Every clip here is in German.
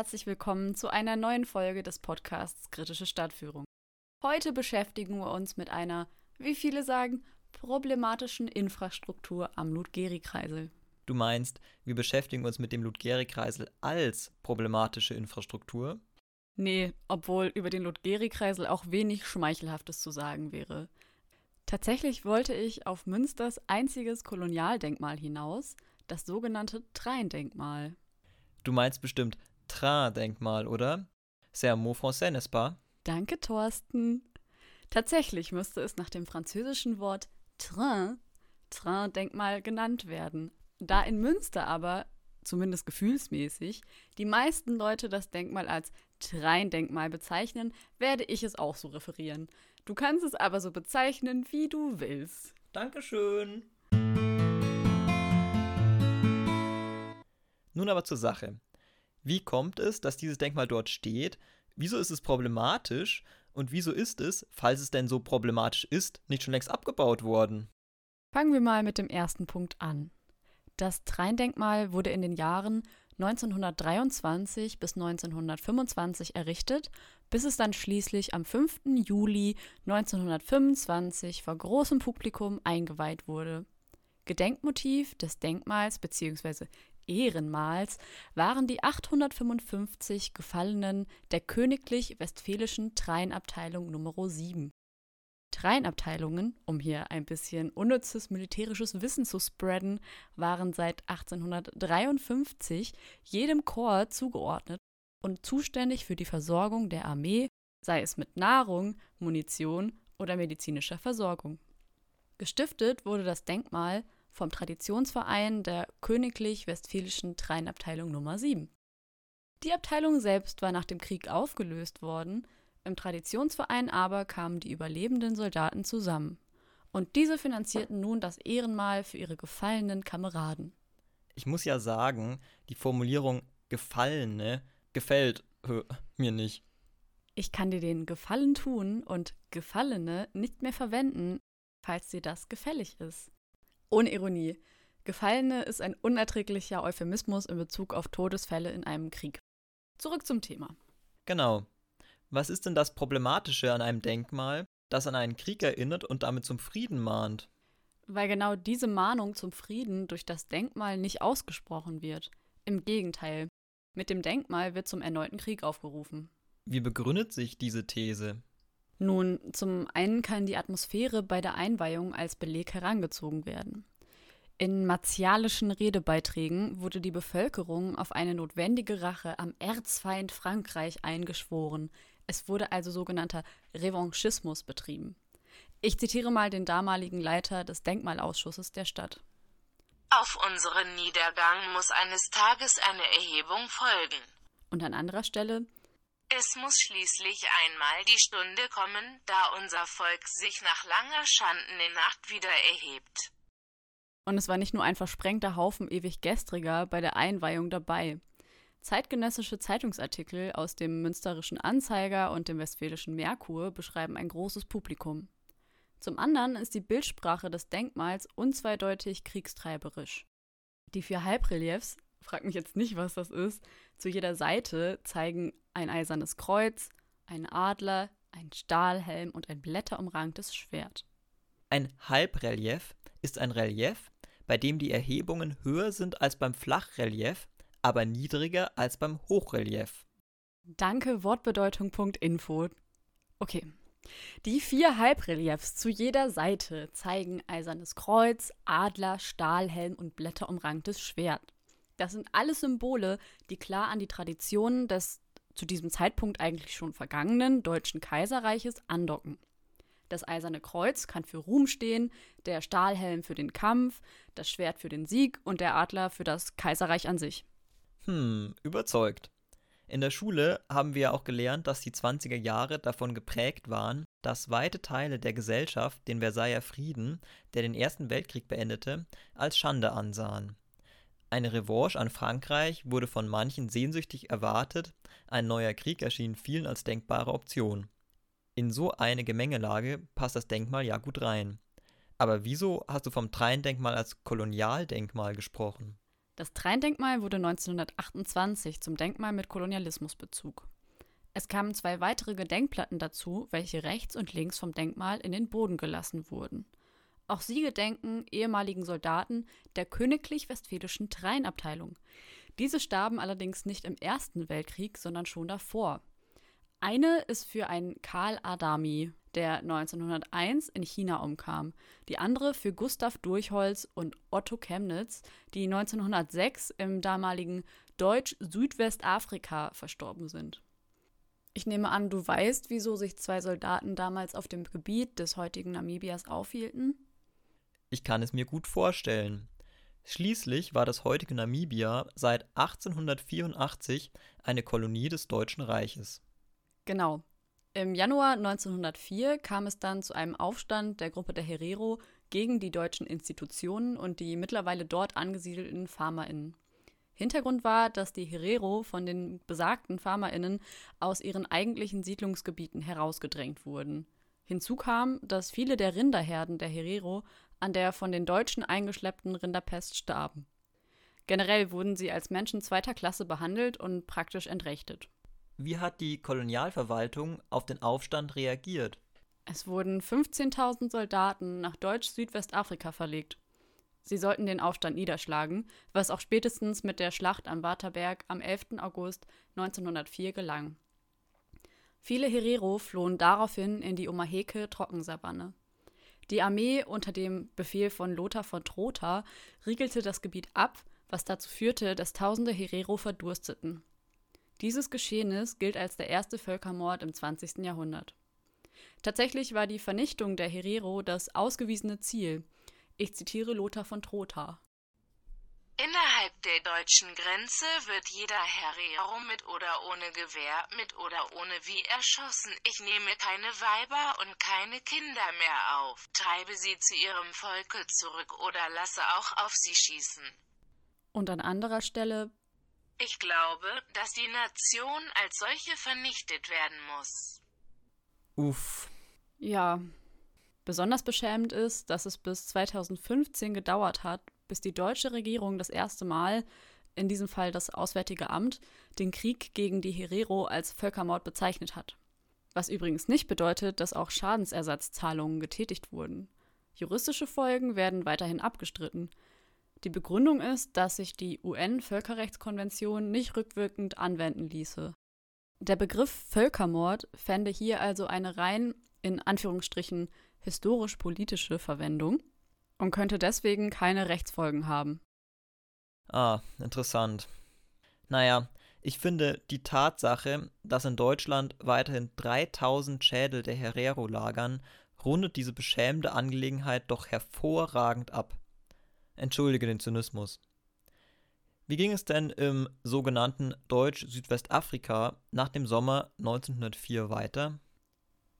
herzlich willkommen zu einer neuen Folge des Podcasts Kritische Stadtführung. Heute beschäftigen wir uns mit einer, wie viele sagen, problematischen Infrastruktur am Ludgeri-Kreisel. Du meinst, wir beschäftigen uns mit dem Ludgeri-Kreisel als problematische Infrastruktur? Nee, obwohl über den Ludgeri-Kreisel auch wenig Schmeichelhaftes zu sagen wäre. Tatsächlich wollte ich auf Münsters einziges Kolonialdenkmal hinaus, das sogenannte Treindenkmal. Du meinst bestimmt Train-Denkmal, oder? C'est un mot français, n'est-ce pas? Danke, Thorsten. Tatsächlich müsste es nach dem französischen Wort Train, Train-Denkmal genannt werden. Da in Münster aber, zumindest gefühlsmäßig, die meisten Leute das Denkmal als Treindenkmal bezeichnen, werde ich es auch so referieren. Du kannst es aber so bezeichnen, wie du willst. Dankeschön. Nun aber zur Sache. Wie kommt es, dass dieses Denkmal dort steht? Wieso ist es problematisch? Und wieso ist es, falls es denn so problematisch ist, nicht schon längst abgebaut worden? Fangen wir mal mit dem ersten Punkt an. Das Treindenkmal wurde in den Jahren 1923 bis 1925 errichtet, bis es dann schließlich am 5. Juli 1925 vor großem Publikum eingeweiht wurde. Gedenkmotiv des Denkmals bzw. Ehrenmals waren die 855 Gefallenen der Königlich Westfälischen Treinabteilung Nr. 7. Treinabteilungen, um hier ein bisschen unnützes militärisches Wissen zu spreaden, waren seit 1853 jedem Korps zugeordnet und zuständig für die Versorgung der Armee, sei es mit Nahrung, Munition oder medizinischer Versorgung. Gestiftet wurde das Denkmal vom Traditionsverein der Königlich Westfälischen Treinabteilung Nummer 7. Die Abteilung selbst war nach dem Krieg aufgelöst worden, im Traditionsverein aber kamen die überlebenden Soldaten zusammen. Und diese finanzierten nun das Ehrenmal für ihre gefallenen Kameraden. Ich muss ja sagen, die Formulierung Gefallene gefällt hö, mir nicht. Ich kann dir den Gefallen tun und Gefallene nicht mehr verwenden, falls dir das gefällig ist. Ohne Ironie. Gefallene ist ein unerträglicher Euphemismus in Bezug auf Todesfälle in einem Krieg. Zurück zum Thema. Genau. Was ist denn das Problematische an einem Denkmal, das an einen Krieg erinnert und damit zum Frieden mahnt? Weil genau diese Mahnung zum Frieden durch das Denkmal nicht ausgesprochen wird. Im Gegenteil. Mit dem Denkmal wird zum erneuten Krieg aufgerufen. Wie begründet sich diese These? Nun, zum einen kann die Atmosphäre bei der Einweihung als Beleg herangezogen werden. In martialischen Redebeiträgen wurde die Bevölkerung auf eine notwendige Rache am Erzfeind Frankreich eingeschworen. Es wurde also sogenannter Revanchismus betrieben. Ich zitiere mal den damaligen Leiter des Denkmalausschusses der Stadt. Auf unseren Niedergang muss eines Tages eine Erhebung folgen. Und an anderer Stelle es muss schließlich einmal die Stunde kommen, da unser Volk sich nach langer Schandenacht wieder erhebt. Und es war nicht nur ein versprengter Haufen ewig Gestriger bei der Einweihung dabei. Zeitgenössische Zeitungsartikel aus dem Münsterischen Anzeiger und dem Westfälischen Merkur beschreiben ein großes Publikum. Zum anderen ist die Bildsprache des Denkmals unzweideutig kriegstreiberisch. Die vier Halbreliefs, frag mich jetzt nicht, was das ist, zu jeder Seite zeigen ein eisernes Kreuz, einen Adler, einen Stahlhelm und ein blätterumranktes Schwert. Ein Halbrelief ist ein Relief, bei dem die Erhebungen höher sind als beim Flachrelief, aber niedriger als beim Hochrelief. Danke, Wortbedeutung.info. Okay. Die vier Halbreliefs zu jeder Seite zeigen eisernes Kreuz, Adler, Stahlhelm und blätterumranktes Schwert. Das sind alles Symbole, die klar an die Traditionen des zu diesem Zeitpunkt eigentlich schon vergangenen Deutschen Kaiserreiches andocken. Das Eiserne Kreuz kann für Ruhm stehen, der Stahlhelm für den Kampf, das Schwert für den Sieg und der Adler für das Kaiserreich an sich. Hm, überzeugt. In der Schule haben wir auch gelernt, dass die 20er Jahre davon geprägt waren, dass weite Teile der Gesellschaft den Versailler Frieden, der den Ersten Weltkrieg beendete, als Schande ansahen. Eine Revanche an Frankreich wurde von manchen sehnsüchtig erwartet, ein neuer Krieg erschien vielen als denkbare Option. In so eine Gemengelage passt das Denkmal ja gut rein. Aber wieso hast du vom Treindenkmal als Kolonialdenkmal gesprochen? Das Treindenkmal wurde 1928 zum Denkmal mit Kolonialismusbezug. Es kamen zwei weitere Gedenkplatten dazu, welche rechts und links vom Denkmal in den Boden gelassen wurden. Auch sie gedenken ehemaligen Soldaten der Königlich Westfälischen Treinabteilung. Diese starben allerdings nicht im Ersten Weltkrieg, sondern schon davor. Eine ist für einen Karl Adami, der 1901 in China umkam. Die andere für Gustav Durchholz und Otto Chemnitz, die 1906 im damaligen Deutsch-Südwestafrika verstorben sind. Ich nehme an, du weißt, wieso sich zwei Soldaten damals auf dem Gebiet des heutigen Namibias aufhielten? Ich kann es mir gut vorstellen. Schließlich war das heutige Namibia seit 1884 eine Kolonie des Deutschen Reiches. Genau. Im Januar 1904 kam es dann zu einem Aufstand der Gruppe der Herero gegen die deutschen Institutionen und die mittlerweile dort angesiedelten FarmerInnen. Hintergrund war, dass die Herero von den besagten FarmerInnen aus ihren eigentlichen Siedlungsgebieten herausgedrängt wurden. Hinzu kam, dass viele der Rinderherden der Herero an der von den Deutschen eingeschleppten Rinderpest starben. Generell wurden sie als Menschen zweiter Klasse behandelt und praktisch entrechtet. Wie hat die Kolonialverwaltung auf den Aufstand reagiert? Es wurden 15.000 Soldaten nach Deutsch-Südwestafrika verlegt. Sie sollten den Aufstand niederschlagen, was auch spätestens mit der Schlacht am Waterberg am 11. August 1904 gelang. Viele Herero flohen daraufhin in die Omaheke Trockensavanne. Die Armee unter dem Befehl von Lothar von Trotha riegelte das Gebiet ab, was dazu führte, dass tausende Herero verdursteten. Dieses Geschehnis gilt als der erste Völkermord im 20. Jahrhundert. Tatsächlich war die Vernichtung der Herero das ausgewiesene Ziel, ich zitiere Lothar von Trotha. Der deutschen Grenze wird jeder Herero mit oder ohne Gewehr, mit oder ohne wie erschossen. Ich nehme keine Weiber und keine Kinder mehr auf, treibe sie zu ihrem Volke zurück oder lasse auch auf sie schießen. Und an anderer Stelle Ich glaube, dass die Nation als solche vernichtet werden muss. Uff. Ja, Besonders beschämend ist, dass es bis 2015 gedauert hat, bis die deutsche Regierung das erste Mal, in diesem Fall das Auswärtige Amt, den Krieg gegen die Herero als Völkermord bezeichnet hat. Was übrigens nicht bedeutet, dass auch Schadensersatzzahlungen getätigt wurden. Juristische Folgen werden weiterhin abgestritten. Die Begründung ist, dass sich die UN-Völkerrechtskonvention nicht rückwirkend anwenden ließe. Der Begriff Völkermord fände hier also eine rein, in Anführungsstrichen, historisch-politische Verwendung und könnte deswegen keine Rechtsfolgen haben. Ah, interessant. Naja, ich finde die Tatsache, dass in Deutschland weiterhin 3000 Schädel der Herero lagern, rundet diese beschämende Angelegenheit doch hervorragend ab. Entschuldige den Zynismus. Wie ging es denn im sogenannten Deutsch-Südwestafrika nach dem Sommer 1904 weiter?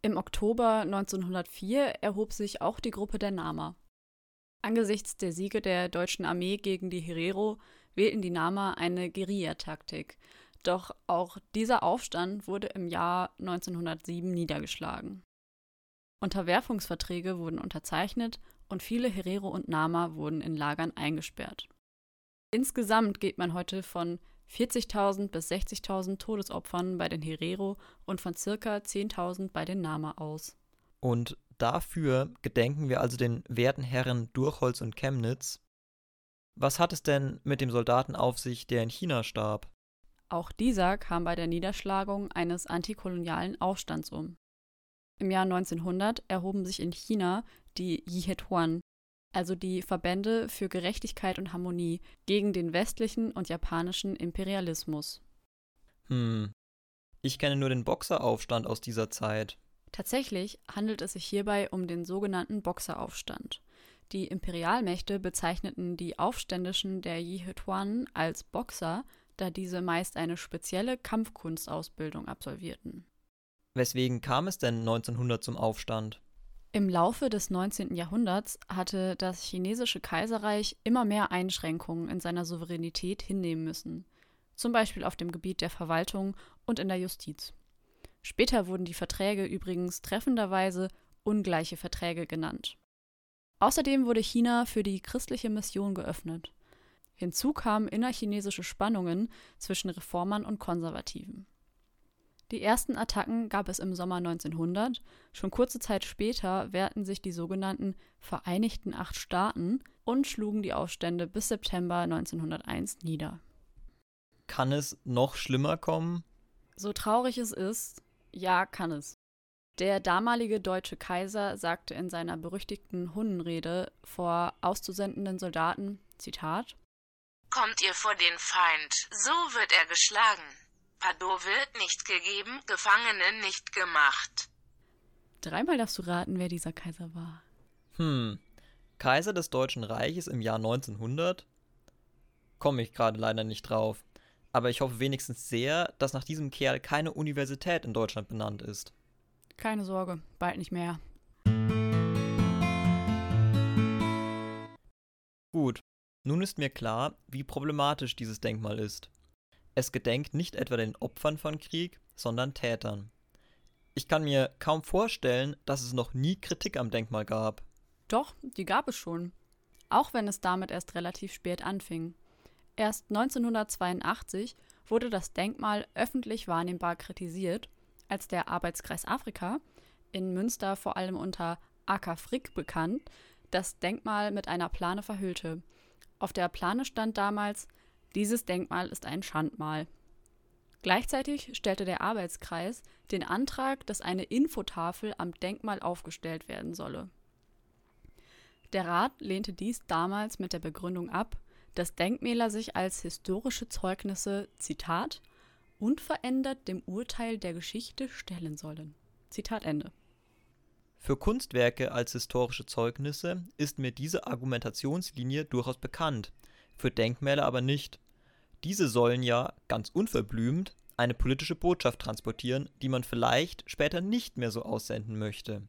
Im Oktober 1904 erhob sich auch die Gruppe der Nama. Angesichts der Siege der deutschen Armee gegen die Herero wählten die Nama eine Guerillataktik. Doch auch dieser Aufstand wurde im Jahr 1907 niedergeschlagen. Unterwerfungsverträge wurden unterzeichnet und viele Herero und Nama wurden in Lagern eingesperrt. Insgesamt geht man heute von 40.000 bis 60.000 Todesopfern bei den Herero und von circa 10.000 bei den Nama aus. Und dafür gedenken wir also den werten Herren Durchholz und Chemnitz. Was hat es denn mit dem Soldaten auf sich, der in China starb? Auch dieser kam bei der Niederschlagung eines antikolonialen Aufstands um. Im Jahr 1900 erhoben sich in China die Yihetuan, also die Verbände für Gerechtigkeit und Harmonie, gegen den westlichen und japanischen Imperialismus. Hm. Ich kenne nur den Boxeraufstand aus dieser Zeit. Tatsächlich handelt es sich hierbei um den sogenannten Boxeraufstand. Die Imperialmächte bezeichneten die Aufständischen der Yihetuan als Boxer, da diese meist eine spezielle Kampfkunstausbildung absolvierten. Weswegen kam es denn 1900 zum Aufstand? Im Laufe des 19. Jahrhunderts hatte das chinesische Kaiserreich immer mehr Einschränkungen in seiner Souveränität hinnehmen müssen, zum Beispiel auf dem Gebiet der Verwaltung und in der Justiz. Später wurden die Verträge übrigens treffenderweise ungleiche Verträge genannt. Außerdem wurde China für die christliche Mission geöffnet. Hinzu kamen innerchinesische Spannungen zwischen Reformern und Konservativen. Die ersten Attacken gab es im Sommer 1900, schon kurze Zeit später wehrten sich die sogenannten Vereinigten Acht Staaten und schlugen die Aufstände bis September 1901 nieder. Kann es noch schlimmer kommen? So traurig es ist, ja, kann es. Der damalige deutsche Kaiser sagte in seiner berüchtigten Hunnenrede vor auszusendenden Soldaten, Zitat, Kommt ihr vor den Feind, so wird er geschlagen. Pardon wird nicht gegeben, Gefangene nicht gemacht. Dreimal darfst du raten, wer dieser Kaiser war. Hm, Kaiser des Deutschen Reiches im Jahr 1900? Komme ich gerade leider nicht drauf. Aber ich hoffe wenigstens sehr, dass nach diesem Kerl keine Universität in Deutschland benannt ist. Keine Sorge, bald nicht mehr. Gut, nun ist mir klar, wie problematisch dieses Denkmal ist. Es gedenkt nicht etwa den Opfern von Krieg, sondern Tätern. Ich kann mir kaum vorstellen, dass es noch nie Kritik am Denkmal gab. Doch, die gab es schon. Auch wenn es damit erst relativ spät anfing. Erst 1982 wurde das Denkmal öffentlich wahrnehmbar kritisiert, als der Arbeitskreis Afrika, in Münster vor allem unter AK Frick bekannt, das Denkmal mit einer Plane verhüllte. Auf der Plane stand damals dieses Denkmal ist ein Schandmal. Gleichzeitig stellte der Arbeitskreis den Antrag, dass eine Infotafel am Denkmal aufgestellt werden solle. Der Rat lehnte dies damals mit der Begründung ab, dass Denkmäler sich als historische Zeugnisse, Zitat, unverändert dem Urteil der Geschichte stellen sollen. Zitat Ende. Für Kunstwerke als historische Zeugnisse ist mir diese Argumentationslinie durchaus bekannt, für Denkmäler aber nicht. Diese sollen ja, ganz unverblümt, eine politische Botschaft transportieren, die man vielleicht später nicht mehr so aussenden möchte.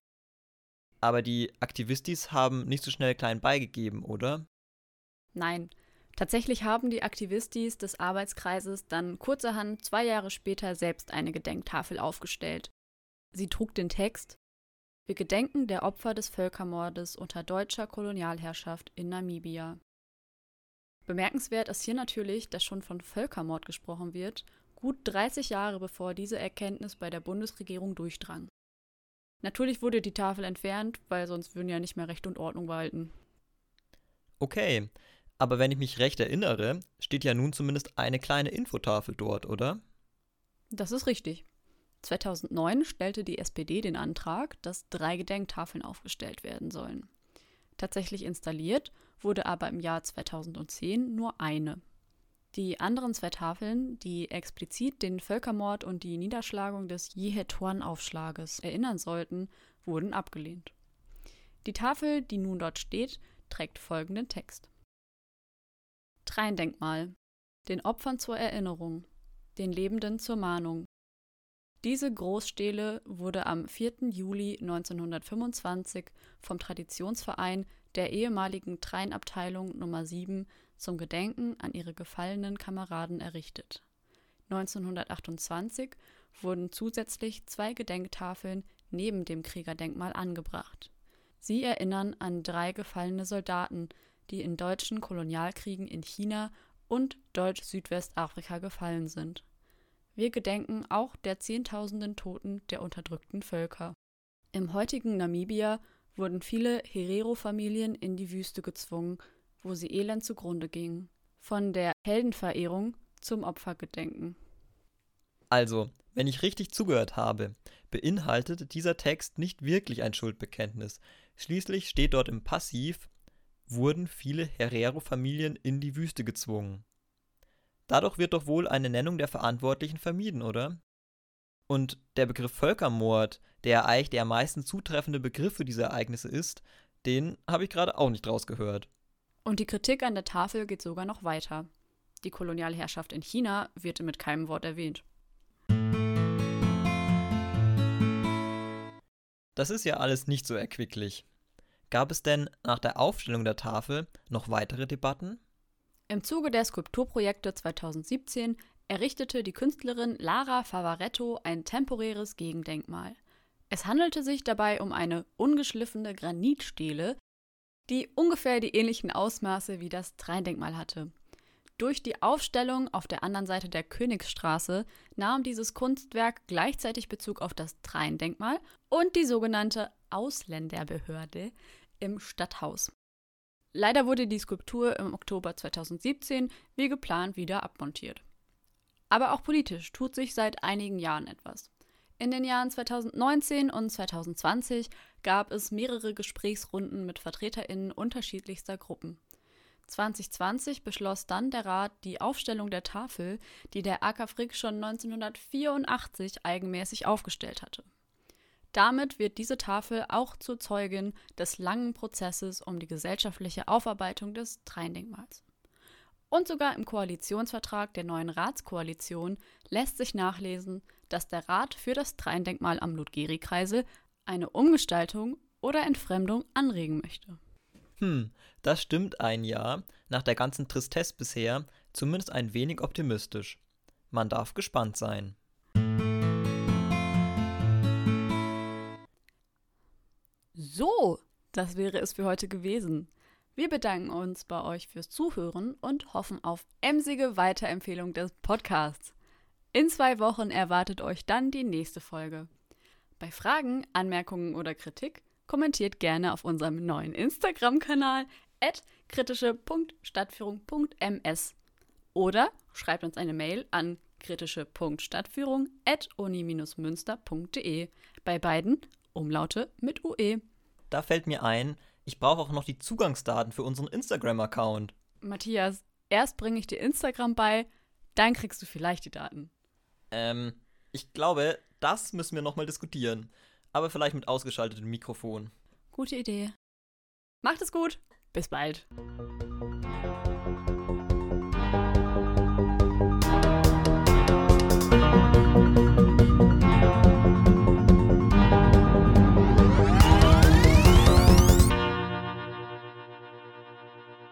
Aber die Aktivistis haben nicht so schnell klein beigegeben, oder? Nein, tatsächlich haben die Aktivistis des Arbeitskreises dann kurzerhand zwei Jahre später selbst eine Gedenktafel aufgestellt. Sie trug den Text Wir gedenken der Opfer des Völkermordes unter deutscher Kolonialherrschaft in Namibia. Bemerkenswert ist hier natürlich, dass schon von Völkermord gesprochen wird, gut 30 Jahre bevor diese Erkenntnis bei der Bundesregierung durchdrang. Natürlich wurde die Tafel entfernt, weil sonst würden ja nicht mehr Recht und Ordnung walten. Okay, aber wenn ich mich recht erinnere, steht ja nun zumindest eine kleine Infotafel dort, oder? Das ist richtig. 2009 stellte die SPD den Antrag, dass drei Gedenktafeln aufgestellt werden sollen. Tatsächlich installiert wurde aber im Jahr 2010 nur eine. Die anderen zwei Tafeln, die explizit den Völkermord und die Niederschlagung des Jehetuan-Aufschlages erinnern sollten, wurden abgelehnt. Die Tafel, die nun dort steht, trägt folgenden Text. Treindenkmal. Den Opfern zur Erinnerung, den Lebenden zur Mahnung. Diese Großstele wurde am 4. Juli 1925 vom Traditionsverein der ehemaligen Treinabteilung Nummer 7 zum Gedenken an ihre gefallenen Kameraden errichtet. 1928 wurden zusätzlich zwei Gedenktafeln neben dem Kriegerdenkmal angebracht. Sie erinnern an drei gefallene Soldaten, die in deutschen Kolonialkriegen in China und Deutsch-Südwestafrika gefallen sind. Wir gedenken auch der Zehntausenden Toten der unterdrückten Völker. Im heutigen Namibia wurden viele Herero-Familien in die Wüste gezwungen, wo sie elend zugrunde gingen. Von der Heldenverehrung zum Opfergedenken. Also, wenn ich richtig zugehört habe, beinhaltet dieser Text nicht wirklich ein Schuldbekenntnis. Schließlich steht dort im Passiv, wurden viele Herero-Familien in die Wüste gezwungen. Dadurch wird doch wohl eine Nennung der Verantwortlichen vermieden, oder? Und der Begriff Völkermord, der eigentlich der am meisten zutreffende Begriff für diese Ereignisse ist, den habe ich gerade auch nicht rausgehört. Und die Kritik an der Tafel geht sogar noch weiter. Die Kolonialherrschaft in China wird mit keinem Wort erwähnt. Das ist ja alles nicht so erquicklich. Gab es denn nach der Aufstellung der Tafel noch weitere Debatten? Im Zuge der Skulpturprojekte 2017 errichtete die Künstlerin Lara Favaretto ein temporäres Gegendenkmal. Es handelte sich dabei um eine ungeschliffene Granitstele, die ungefähr die ähnlichen Ausmaße wie das Treindenkmal hatte. Durch die Aufstellung auf der anderen Seite der Königsstraße nahm dieses Kunstwerk gleichzeitig Bezug auf das Traiendenkmal und die sogenannte Ausländerbehörde im Stadthaus. Leider wurde die Skulptur im Oktober 2017 wie geplant wieder abmontiert. Aber auch politisch tut sich seit einigen Jahren etwas. In den Jahren 2019 und 2020 gab es mehrere Gesprächsrunden mit VertreterInnen unterschiedlichster Gruppen. 2020 beschloss dann der Rat die Aufstellung der Tafel, die der AK Frick schon 1984 eigenmäßig aufgestellt hatte. Damit wird diese Tafel auch zur Zeugin des langen Prozesses um die gesellschaftliche Aufarbeitung des Treindenkmals. Und sogar im Koalitionsvertrag der neuen Ratskoalition lässt sich nachlesen, dass der Rat für das Treindenkmal am Ludgeri-Kreisel eine Umgestaltung oder Entfremdung anregen möchte. Hm, das stimmt ein Jahr, nach der ganzen Tristesse bisher, zumindest ein wenig optimistisch. Man darf gespannt sein. So, das wäre es für heute gewesen. Wir bedanken uns bei euch fürs Zuhören und hoffen auf emsige Weiterempfehlung des Podcasts. In zwei Wochen erwartet euch dann die nächste Folge. Bei Fragen, Anmerkungen oder Kritik kommentiert gerne auf unserem neuen Instagram-Kanal kritische.stadtführung.ms oder schreibt uns eine Mail an kritische.stadtführung.uni-münster.de. Bei beiden Umlaute mit UE. Da fällt mir ein, ich brauche auch noch die Zugangsdaten für unseren Instagram-Account. Matthias, erst bringe ich dir Instagram bei, dann kriegst du vielleicht die Daten. Ähm, ich glaube, das müssen wir nochmal diskutieren aber vielleicht mit ausgeschaltetem Mikrofon. Gute Idee. Macht es gut. Bis bald.